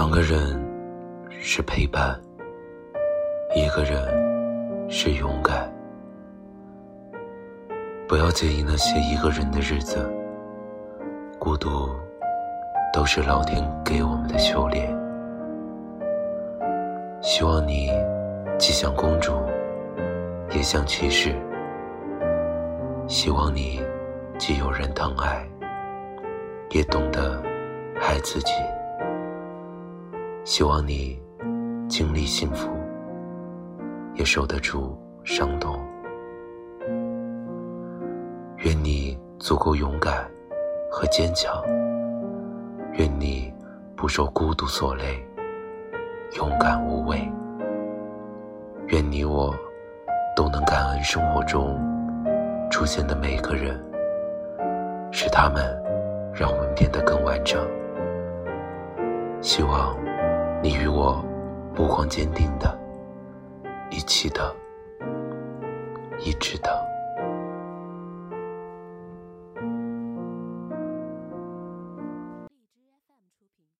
两个人是陪伴，一个人是勇敢。不要介意那些一个人的日子，孤独都是老天给我们的修炼。希望你既像公主，也像骑士。希望你既有人疼爱，也懂得爱自己。希望你经历幸福，也受得住伤痛。愿你足够勇敢和坚强。愿你不受孤独所累，勇敢无畏。愿你我都能感恩生活中出现的每个人，是他们让我们变得更完整。希望。你与我目光坚定的，一起的，一直的。